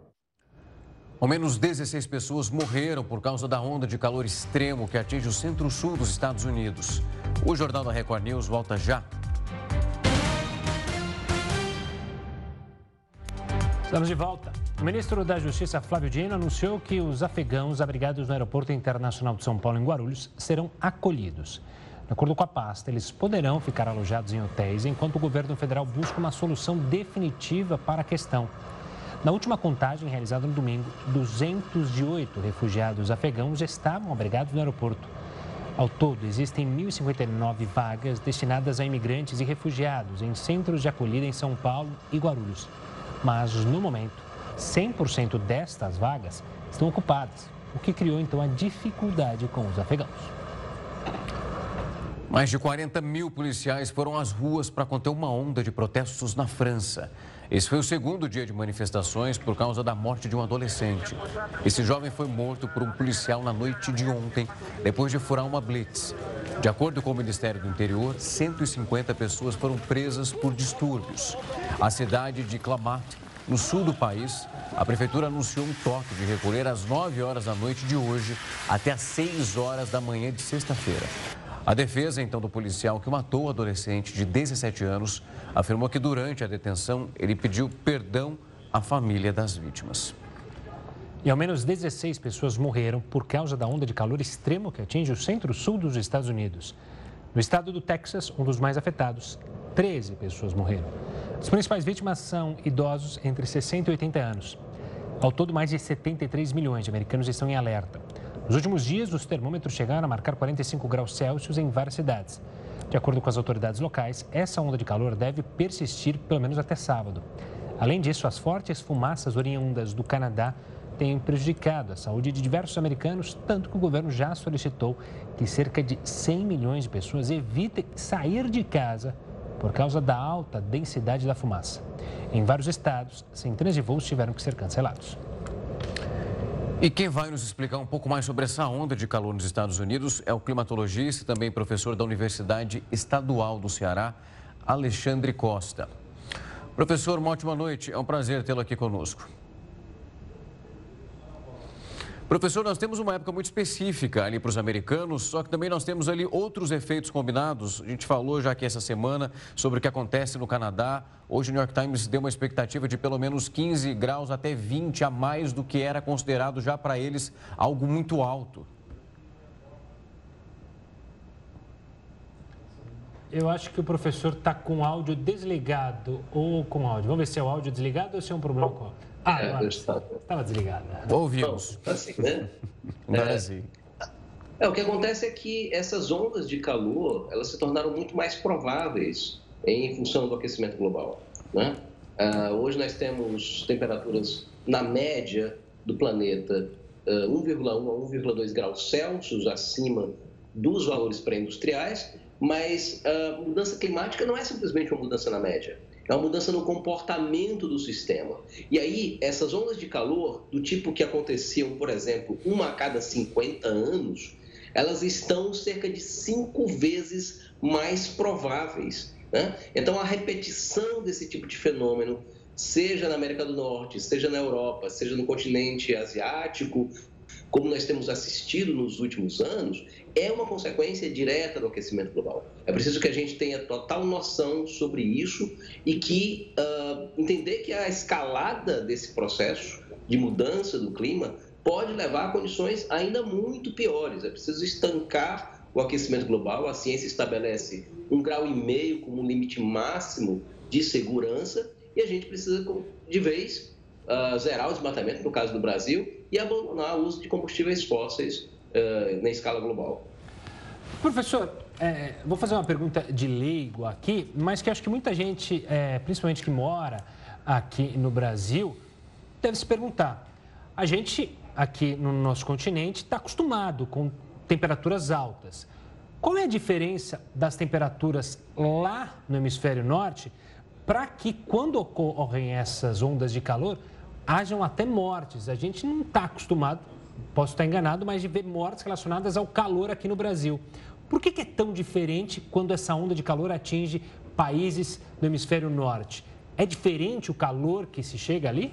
Ao menos 16 pessoas morreram por causa da onda de calor extremo que atinge o centro-sul dos Estados Unidos. O Jornal da Record News volta já. Estamos de volta. O ministro da Justiça, Flávio Dino, anunciou que os afegãos abrigados no Aeroporto Internacional de São Paulo, em Guarulhos, serão acolhidos. De acordo com a pasta, eles poderão ficar alojados em hotéis enquanto o governo federal busca uma solução definitiva para a questão. Na última contagem realizada no domingo, 208 refugiados afegãos estavam abrigados no aeroporto. Ao todo, existem 1.059 vagas destinadas a imigrantes e refugiados em centros de acolhida em São Paulo e Guarulhos. Mas, no momento, 100% destas vagas estão ocupadas, o que criou então a dificuldade com os afegãos. Mais de 40 mil policiais foram às ruas para conter uma onda de protestos na França. Esse foi o segundo dia de manifestações por causa da morte de um adolescente. Esse jovem foi morto por um policial na noite de ontem, depois de furar uma blitz. De acordo com o Ministério do Interior, 150 pessoas foram presas por distúrbios. A cidade de Clamart, no sul do país, a prefeitura anunciou um toque de recolher às 9 horas da noite de hoje até às 6 horas da manhã de sexta-feira. A defesa, então, do policial que matou o adolescente de 17 anos afirmou que durante a detenção ele pediu perdão à família das vítimas. E ao menos 16 pessoas morreram por causa da onda de calor extremo que atinge o centro-sul dos Estados Unidos. No estado do Texas, um dos mais afetados, 13 pessoas morreram. As principais vítimas são idosos entre 60 e 80 anos. Ao todo, mais de 73 milhões de americanos estão em alerta. Nos últimos dias, os termômetros chegaram a marcar 45 graus Celsius em várias cidades. De acordo com as autoridades locais, essa onda de calor deve persistir pelo menos até sábado. Além disso, as fortes fumaças oriundas do Canadá têm prejudicado a saúde de diversos americanos, tanto que o governo já solicitou que cerca de 100 milhões de pessoas evitem sair de casa por causa da alta densidade da fumaça. Em vários estados, centenas de voos tiveram que ser cancelados. E quem vai nos explicar um pouco mais sobre essa onda de calor nos Estados Unidos é o climatologista e também professor da Universidade Estadual do Ceará, Alexandre Costa. Professor, uma ótima noite. É um prazer tê-lo aqui conosco. Professor, nós temos uma época muito específica ali para os americanos, só que também nós temos ali outros efeitos combinados. A gente falou já aqui essa semana sobre o que acontece no Canadá. Hoje o New York Times deu uma expectativa de pelo menos 15 graus até 20 a mais do que era considerado já para eles algo muito alto. Eu acho que o professor está com áudio desligado ou com áudio. Vamos ver se é o áudio desligado ou se é um problema com áudio. Ah, é, agora. Estava desligado. Ouvimos. Bom, assim, né? é, é, o que acontece é que essas ondas de calor, elas se tornaram muito mais prováveis em função do aquecimento global. Né? Uh, hoje nós temos temperaturas na média do planeta uh, 1,1 a 1,2 graus Celsius acima dos valores pré-industriais, mas a mudança climática não é simplesmente uma mudança na média. É uma mudança no comportamento do sistema. E aí, essas ondas de calor, do tipo que aconteciam, por exemplo, uma a cada 50 anos, elas estão cerca de cinco vezes mais prováveis. Né? Então, a repetição desse tipo de fenômeno, seja na América do Norte, seja na Europa, seja no continente asiático, como nós temos assistido nos últimos anos, é uma consequência direta do aquecimento global. É preciso que a gente tenha total noção sobre isso e que uh, entender que a escalada desse processo de mudança do clima pode levar a condições ainda muito piores. É preciso estancar o aquecimento global. A ciência estabelece um grau e meio como limite máximo de segurança e a gente precisa de vez uh, zerar o desmatamento, no caso do Brasil, e abandonar o uso de combustíveis fósseis uh, na escala global. Professor, é, vou fazer uma pergunta de leigo aqui, mas que acho que muita gente, é, principalmente que mora aqui no Brasil, deve se perguntar. A gente aqui no nosso continente está acostumado com temperaturas altas. Qual é a diferença das temperaturas lá no hemisfério norte para que, quando ocorrem essas ondas de calor, hajam até mortes? A gente não está acostumado posso estar enganado, mas de ver mortes relacionadas ao calor aqui no Brasil. Por que, que é tão diferente quando essa onda de calor atinge países do hemisfério norte? É diferente o calor que se chega ali?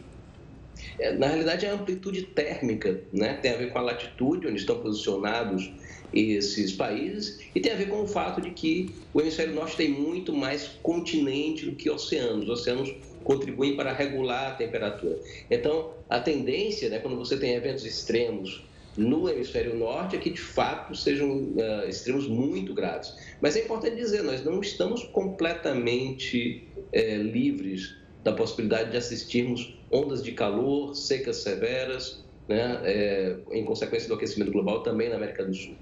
É, na realidade, é a amplitude térmica, né? tem a ver com a latitude onde estão posicionados esses países e tem a ver com o fato de que o hemisfério norte tem muito mais continente do que oceanos. Os oceanos contribuem para regular a temperatura. Então, a tendência, né, quando você tem eventos extremos no hemisfério norte, é que de fato sejam uh, extremos muito graves. Mas é importante dizer, nós não estamos completamente é, livres da possibilidade de assistirmos ondas de calor, secas severas, né, é, em consequência do aquecimento global também na América do Sul.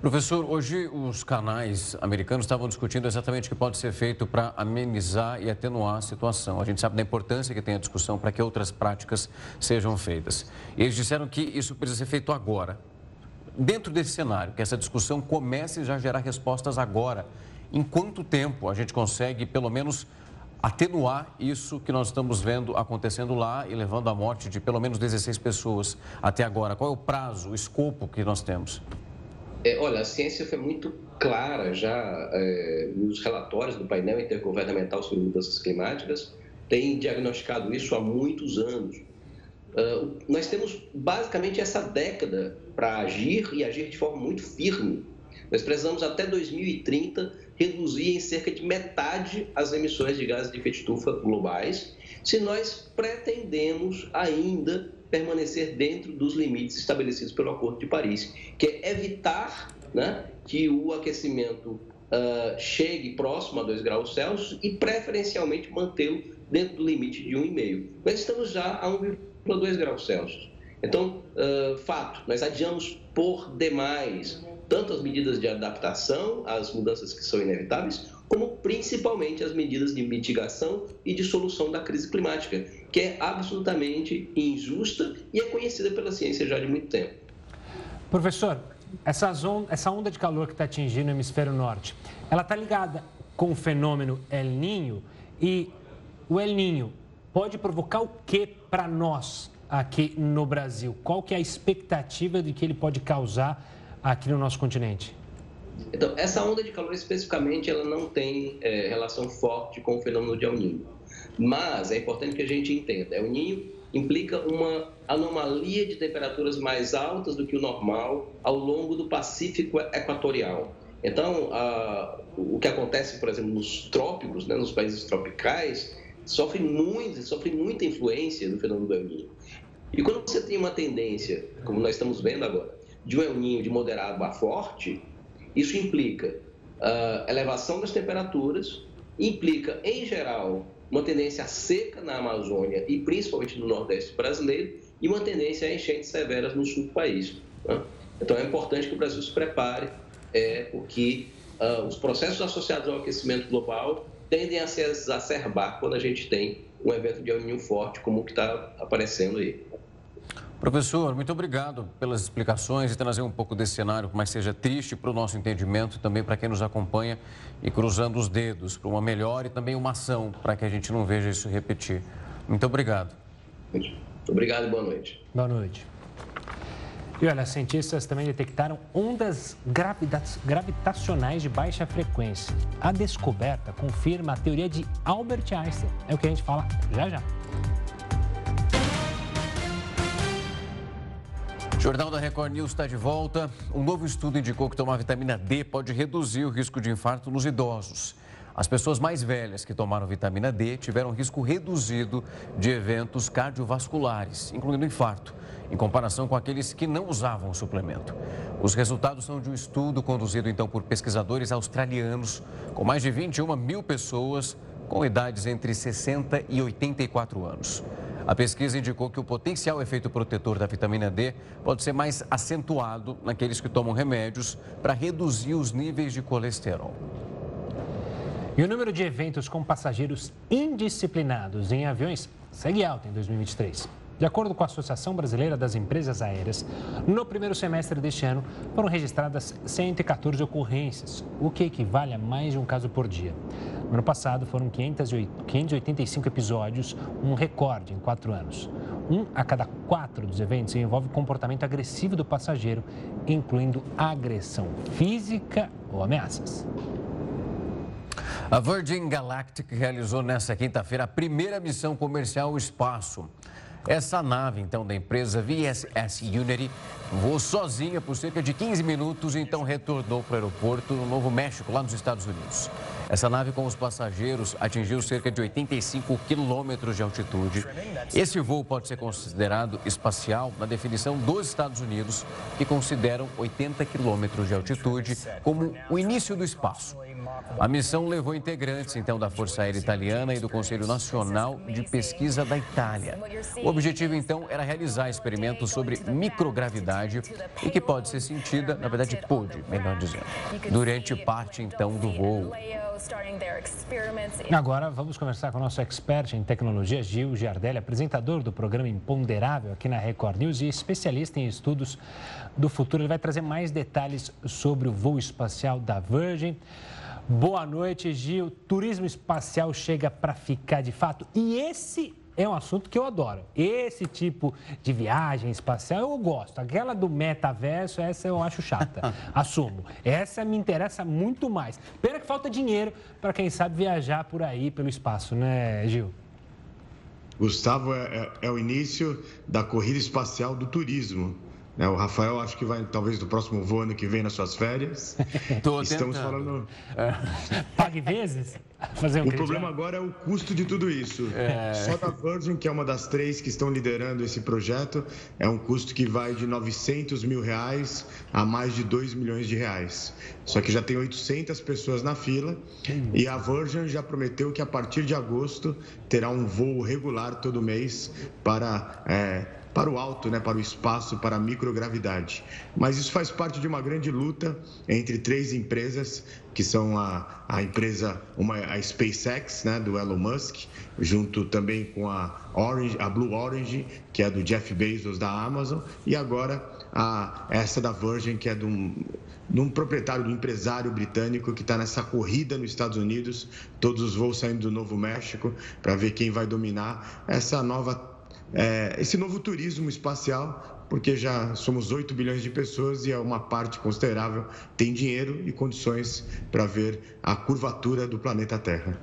Professor, hoje os canais americanos estavam discutindo exatamente o que pode ser feito para amenizar e atenuar a situação. A gente sabe da importância que tem a discussão para que outras práticas sejam feitas. Eles disseram que isso precisa ser feito agora. Dentro desse cenário, que essa discussão comece já a gerar respostas agora. Em quanto tempo a gente consegue, pelo menos, atenuar isso que nós estamos vendo acontecendo lá e levando à morte de pelo menos 16 pessoas até agora? Qual é o prazo, o escopo que nós temos? É, olha, a ciência foi muito clara já é, nos relatórios do painel intergovernamental sobre mudanças climáticas, tem diagnosticado isso há muitos anos. Uh, nós temos basicamente essa década para agir e agir de forma muito firme. Nós precisamos, até 2030, reduzir em cerca de metade as emissões de gases de efeito estufa globais, se nós pretendemos ainda permanecer dentro dos limites estabelecidos pelo Acordo de Paris, que é evitar né, que o aquecimento uh, chegue próximo a 2 graus Celsius e preferencialmente mantê-lo dentro do limite de 1,5. Nós estamos já a 1,2 graus Celsius. Então, uh, fato, nós adiamos por demais tanto as medidas de adaptação às mudanças que são inevitáveis, como principalmente as medidas de mitigação e de solução da crise climática, que é absolutamente injusta e é conhecida pela ciência já de muito tempo. Professor, essa, onda de calor que está atingindo o hemisfério norte, ela está ligada com o fenômeno El Ninho e o El Ninho pode provocar o que para nós aqui no Brasil? Qual que é a expectativa de que ele pode causar aqui no nosso continente? Então, essa onda de calor especificamente, ela não tem é, relação forte com o fenômeno de El Niño. Mas é importante que a gente entenda, El Niño implica uma anomalia de temperaturas mais altas do que o normal ao longo do Pacífico Equatorial. Então, a, o que acontece, por exemplo, nos trópicos, né, nos países tropicais, sofre muito, sofre muita influência do fenômeno do El Niño. E quando você tem uma tendência, como nós estamos vendo agora, de um El Ninho de moderado a forte, isso implica uh, elevação das temperaturas, implica, em geral, uma tendência seca na Amazônia e principalmente no Nordeste brasileiro e uma tendência a enchentes severas no sul do país. Né? Então é importante que o Brasil se prepare, é, porque uh, os processos associados ao aquecimento global tendem a se exacerbar quando a gente tem um evento de El forte como o que está aparecendo aí. Professor, muito obrigado pelas explicações e trazer um pouco desse cenário, mas seja triste para o nosso entendimento e também para quem nos acompanha e cruzando os dedos para uma melhor e também uma ação para que a gente não veja isso repetir. Muito obrigado. Obrigado e boa noite. Boa noite. E olha, cientistas também detectaram ondas gravitacionais de baixa frequência. A descoberta confirma a teoria de Albert Einstein. É o que a gente fala já já. Jornal da Record News está de volta. Um novo estudo indicou que tomar vitamina D pode reduzir o risco de infarto nos idosos. As pessoas mais velhas que tomaram vitamina D tiveram risco reduzido de eventos cardiovasculares, incluindo infarto, em comparação com aqueles que não usavam o suplemento. Os resultados são de um estudo conduzido então por pesquisadores australianos, com mais de 21 mil pessoas com idades entre 60 e 84 anos. A pesquisa indicou que o potencial efeito protetor da vitamina D pode ser mais acentuado naqueles que tomam remédios para reduzir os níveis de colesterol. E o número de eventos com passageiros indisciplinados em aviões segue alto em 2023. De acordo com a Associação Brasileira das Empresas Aéreas, no primeiro semestre deste ano foram registradas 114 ocorrências, o que equivale a mais de um caso por dia. No ano passado foram 585 episódios, um recorde em quatro anos. Um a cada quatro dos eventos envolve comportamento agressivo do passageiro, incluindo agressão física ou ameaças. A Virgin Galactic realizou nesta quinta-feira a primeira missão comercial ao espaço. Essa nave, então, da empresa VSS Unity, voou sozinha por cerca de 15 minutos e então retornou para o aeroporto no Novo México, lá nos Estados Unidos. Essa nave com os passageiros atingiu cerca de 85 quilômetros de altitude. Esse voo pode ser considerado espacial na definição dos Estados Unidos, que consideram 80 quilômetros de altitude como o início do espaço. A missão levou integrantes, então, da Força Aérea Italiana e do Conselho Nacional de Pesquisa da Itália. O objetivo, então, era realizar experimentos sobre microgravidade e que pode ser sentida, na verdade, pôde, melhor dizendo, durante parte, então, do voo. Agora vamos conversar com o nosso expert em tecnologia, Gil Giardelli, apresentador do programa Imponderável aqui na Record News e especialista em estudos do futuro. Ele vai trazer mais detalhes sobre o voo espacial da Virgin. Boa noite, Gil. Turismo espacial chega para ficar de fato. E esse é um assunto que eu adoro. Esse tipo de viagem espacial eu gosto. Aquela do metaverso, essa eu acho chata. Assumo. Essa me interessa muito mais. Pena que falta dinheiro para quem sabe viajar por aí, pelo espaço, né, Gil? Gustavo, é, é, é o início da corrida espacial do turismo. Né? O Rafael acho que vai talvez do próximo voo ano que vem nas suas férias. Tô Estamos tentando. falando. É. Pague vezes? Fazer um o problema agora é o custo de tudo isso. É... Só da Virgin, que é uma das três que estão liderando esse projeto, é um custo que vai de 900 mil reais a mais de 2 milhões de reais. Só que já tem 800 pessoas na fila e a Virgin já prometeu que a partir de agosto terá um voo regular todo mês para é, para o alto, né, para o espaço, para a microgravidade. Mas isso faz parte de uma grande luta entre três empresas, que são a, a empresa, uma, a SpaceX, né, do Elon Musk, junto também com a, Orange, a Blue Orange, que é do Jeff Bezos da Amazon, e agora a, essa da Virgin, que é de um, de um proprietário, de um empresário britânico que está nessa corrida nos Estados Unidos, todos os voos saindo do Novo México, para ver quem vai dominar essa nova é, esse novo turismo espacial, porque já somos 8 bilhões de pessoas e é uma parte considerável tem dinheiro e condições para ver a curvatura do planeta Terra.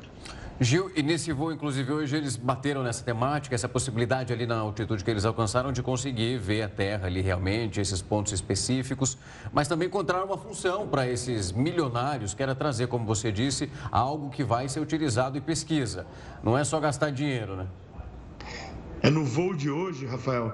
Gil, e nesse voo, inclusive, hoje eles bateram nessa temática, essa possibilidade ali na altitude que eles alcançaram de conseguir ver a Terra ali realmente, esses pontos específicos, mas também encontraram uma função para esses milionários, que era trazer, como você disse, algo que vai ser utilizado em pesquisa. Não é só gastar dinheiro, né? É no voo de hoje, Rafael,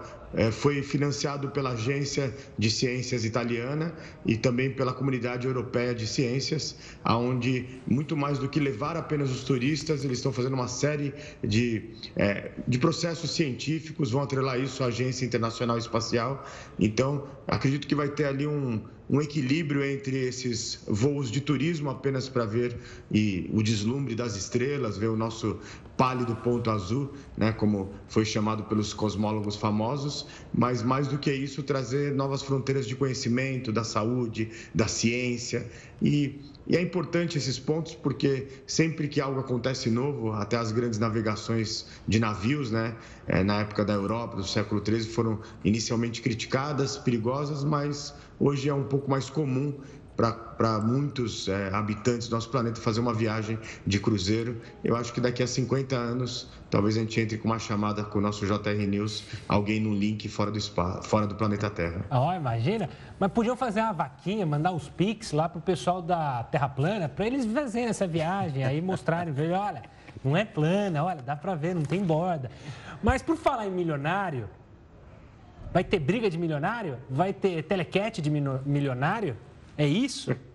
foi financiado pela Agência de Ciências Italiana e também pela Comunidade Europeia de Ciências, aonde muito mais do que levar apenas os turistas, eles estão fazendo uma série de, é, de processos científicos, vão atrelar isso à Agência Internacional Espacial. Então, acredito que vai ter ali um, um equilíbrio entre esses voos de turismo apenas para ver e o deslumbre das estrelas, ver o nosso pálido ponto azul, né, como foi chamado pelos cosmólogos famosos, mas mais do que isso trazer novas fronteiras de conhecimento da saúde, da ciência. E e é importante esses pontos porque sempre que algo acontece novo, até as grandes navegações de navios, né, é, na época da Europa, do século XIII, foram inicialmente criticadas, perigosas, mas hoje é um pouco mais comum para muitos é, habitantes do nosso planeta fazer uma viagem de cruzeiro. Eu acho que daqui a 50 anos, talvez a gente entre com uma chamada com o nosso JR News, alguém no link fora do, spa, fora do planeta Terra. Oh, imagina. Mas podiam fazer uma vaquinha, mandar uns pics lá para o pessoal da Terra Plana, para eles fazerem essa viagem, aí mostrarem, olha, não é plana, olha, dá para ver, não tem borda. Mas por falar em milionário, vai ter briga de milionário? Vai ter telequete de milionário? É isso?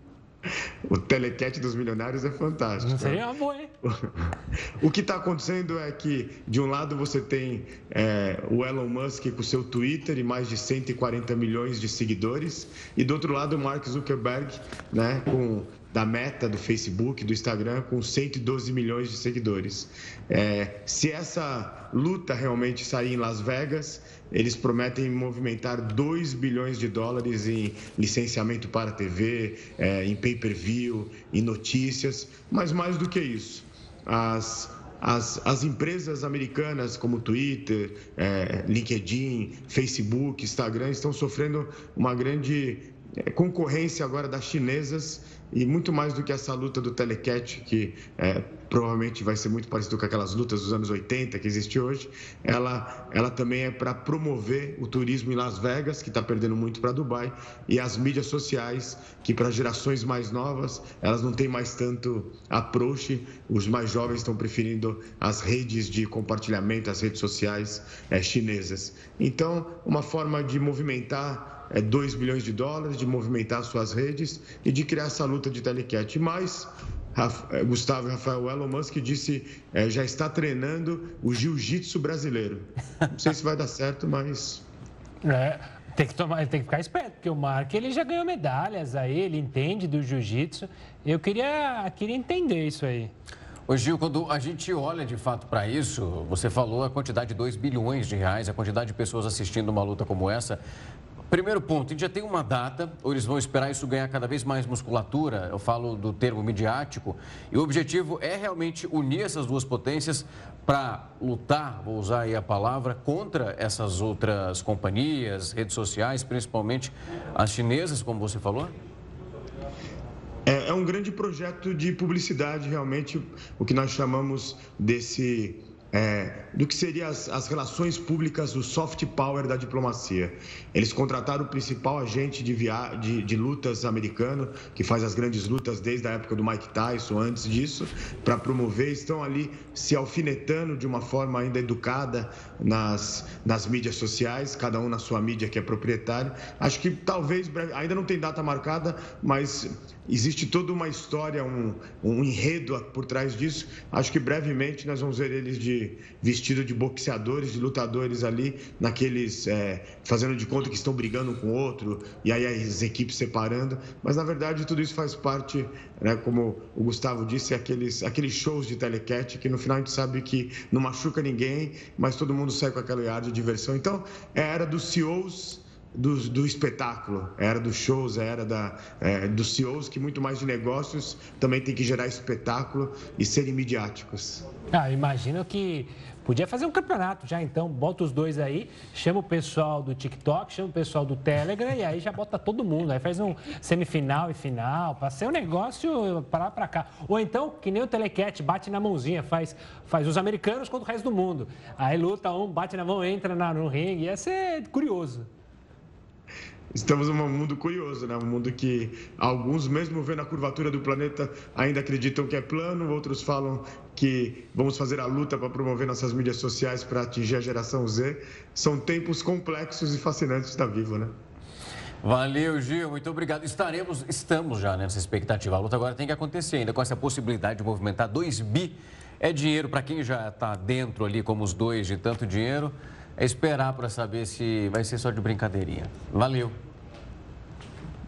O telequete dos milionários é fantástico. Não seria uma boa, hein? O que está acontecendo é que, de um lado, você tem é, o Elon Musk com seu Twitter e mais de 140 milhões de seguidores, e do outro lado, o Mark Zuckerberg, né, com da meta do Facebook, do Instagram, com 112 milhões de seguidores. É, se essa luta realmente sair em Las Vegas, eles prometem movimentar 2 bilhões de dólares em licenciamento para TV, é, em pay-per-view, em notícias, mas mais do que isso. As, as, as empresas americanas como Twitter, é, LinkedIn, Facebook, Instagram estão sofrendo uma grande concorrência agora das chinesas e muito mais do que essa luta do telecat, que é, provavelmente vai ser muito parecido com aquelas lutas dos anos 80 que existe hoje, ela, ela também é para promover o turismo em Las Vegas, que está perdendo muito para Dubai, e as mídias sociais, que para gerações mais novas, elas não têm mais tanto approach, os mais jovens estão preferindo as redes de compartilhamento, as redes sociais é, chinesas. Então, uma forma de movimentar é, 2 bilhões de dólares, de movimentar suas redes e de criar essa luta de telecat. Mas é, Gustavo Rafael Elon Musk disse é, já está treinando o jiu-jitsu brasileiro. Não sei se vai dar certo, mas. É, tem que, tomar, tem que ficar esperto, porque o Mark ele já ganhou medalhas aí, ele entende do jiu-jitsu. Eu queria, queria entender isso aí. Ô Gil, quando a gente olha de fato para isso, você falou a quantidade de 2 bilhões de reais, a quantidade de pessoas assistindo uma luta como essa. Primeiro ponto, já tem uma data, ou eles vão esperar isso ganhar cada vez mais musculatura, eu falo do termo midiático, e o objetivo é realmente unir essas duas potências para lutar, vou usar aí a palavra, contra essas outras companhias, redes sociais, principalmente as chinesas, como você falou? É, é um grande projeto de publicidade, realmente, o que nós chamamos desse é, do que seriam as, as, relações públicas, o soft power da diplomacia. Eles contrataram o principal agente de, via... de, de lutas americano, que faz as grandes lutas desde a época do Mike Tyson, antes disso, para promover. Estão ali se alfinetando de uma forma ainda educada nas, nas mídias sociais, cada um na sua mídia que é proprietário. Acho que talvez, ainda não tem data marcada, mas existe toda uma história, um, um enredo por trás disso. Acho que brevemente nós vamos ver eles de vestido de boxeadores, de lutadores ali, naqueles é, fazendo de conta que estão brigando com o outro e aí as equipes separando. Mas na verdade tudo isso faz parte, né, como o Gustavo disse, aqueles, aqueles shows de telecat que no final a gente sabe que não machuca ninguém, mas todo mundo sai com aquele ar de diversão. Então é a era dos CEOs do, do espetáculo, era dos shows, era da, é, dos CEOs, que muito mais de negócios também tem que gerar espetáculo e serem midiáticos. Ah, imagino que podia fazer um campeonato já, então, bota os dois aí, chama o pessoal do TikTok, chama o pessoal do Telegram e aí já bota todo mundo, aí faz um semifinal e final, para ser um negócio para lá para cá. Ou então, que nem o Telecat, bate na mãozinha, faz, faz os americanos contra o resto do mundo. Aí luta um, bate na mão, entra na, no ringue, ia ser curioso estamos num mundo curioso, né? Um mundo que alguns, mesmo vendo a curvatura do planeta, ainda acreditam que é plano, outros falam que vamos fazer a luta para promover nossas mídias sociais para atingir a geração Z. São tempos complexos e fascinantes da Vivo, né? Valeu, Gil, muito obrigado. Estaremos, estamos já nessa expectativa. A luta agora tem que acontecer ainda com essa possibilidade de movimentar 2 bi. É dinheiro para quem já está dentro ali, como os dois de tanto dinheiro. É esperar para saber se vai ser só de brincadeirinha. Valeu.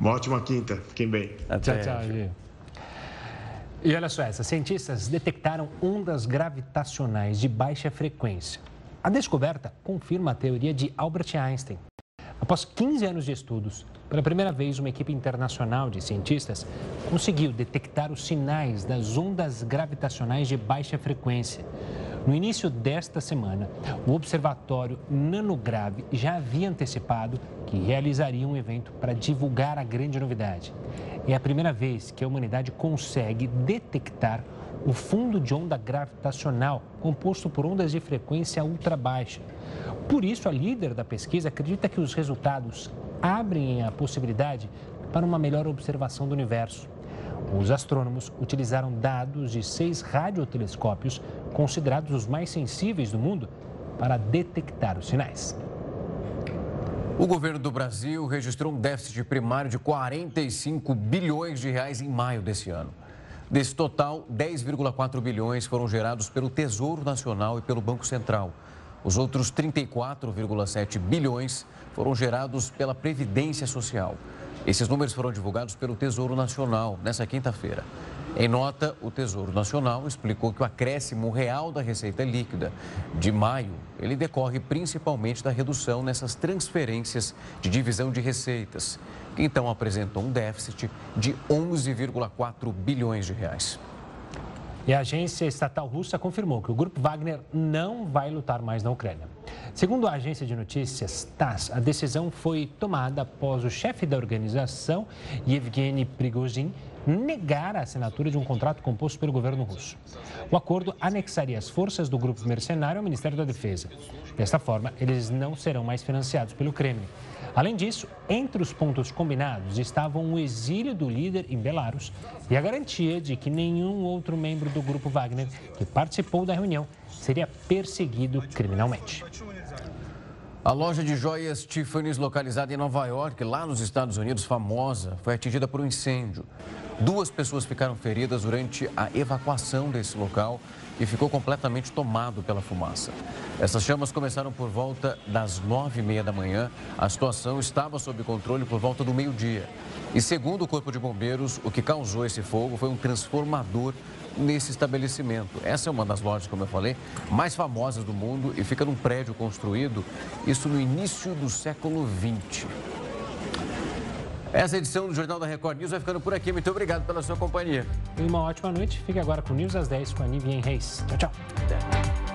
Uma ótima quinta. Fiquem bem. Até. Tchau, tchau. E olha só essa, cientistas detectaram ondas gravitacionais de baixa frequência. A descoberta confirma a teoria de Albert Einstein. Após 15 anos de estudos, pela primeira vez uma equipe internacional de cientistas conseguiu detectar os sinais das ondas gravitacionais de baixa frequência. No início desta semana, o Observatório Nanograve já havia antecipado que realizaria um evento para divulgar a grande novidade. É a primeira vez que a humanidade consegue detectar o fundo de onda gravitacional composto por ondas de frequência ultra baixa. Por isso, a líder da pesquisa acredita que os resultados abrem a possibilidade para uma melhor observação do universo. Os astrônomos utilizaram dados de seis radiotelescópios, considerados os mais sensíveis do mundo, para detectar os sinais. O governo do Brasil registrou um déficit primário de 45 bilhões de reais em maio desse ano. Desse total, 10,4 bilhões foram gerados pelo Tesouro Nacional e pelo Banco Central. Os outros 34,7 bilhões foram gerados pela Previdência Social. Esses números foram divulgados pelo Tesouro Nacional nesta quinta-feira. Em nota, o Tesouro Nacional explicou que o acréscimo real da receita líquida de maio, ele decorre principalmente da redução nessas transferências de divisão de receitas, que então apresentou um déficit de 11,4 bilhões de reais. E a agência estatal russa confirmou que o grupo Wagner não vai lutar mais na Ucrânia. Segundo a agência de notícias TASS, a decisão foi tomada após o chefe da organização, Yevgeny Prigozhin, negar a assinatura de um contrato composto pelo governo russo. O acordo anexaria as forças do grupo mercenário ao Ministério da Defesa. Desta forma, eles não serão mais financiados pelo Kremlin. Além disso, entre os pontos combinados estavam o exílio do líder em Belarus e a garantia de que nenhum outro membro do grupo Wagner que participou da reunião seria perseguido criminalmente. A loja de joias Tiffany's, localizada em Nova York, lá nos Estados Unidos, famosa, foi atingida por um incêndio. Duas pessoas ficaram feridas durante a evacuação desse local e ficou completamente tomado pela fumaça. Essas chamas começaram por volta das nove e meia da manhã. A situação estava sob controle por volta do meio-dia. E segundo o Corpo de Bombeiros, o que causou esse fogo foi um transformador nesse estabelecimento. Essa é uma das lojas, como eu falei, mais famosas do mundo e fica num prédio construído, isso no início do século XX. Essa edição do Jornal da Record News vai ficando por aqui. Muito obrigado pela sua companhia. E uma ótima noite. Fique agora com News às 10 com a Nivien Reis. Tchau, tchau. Até.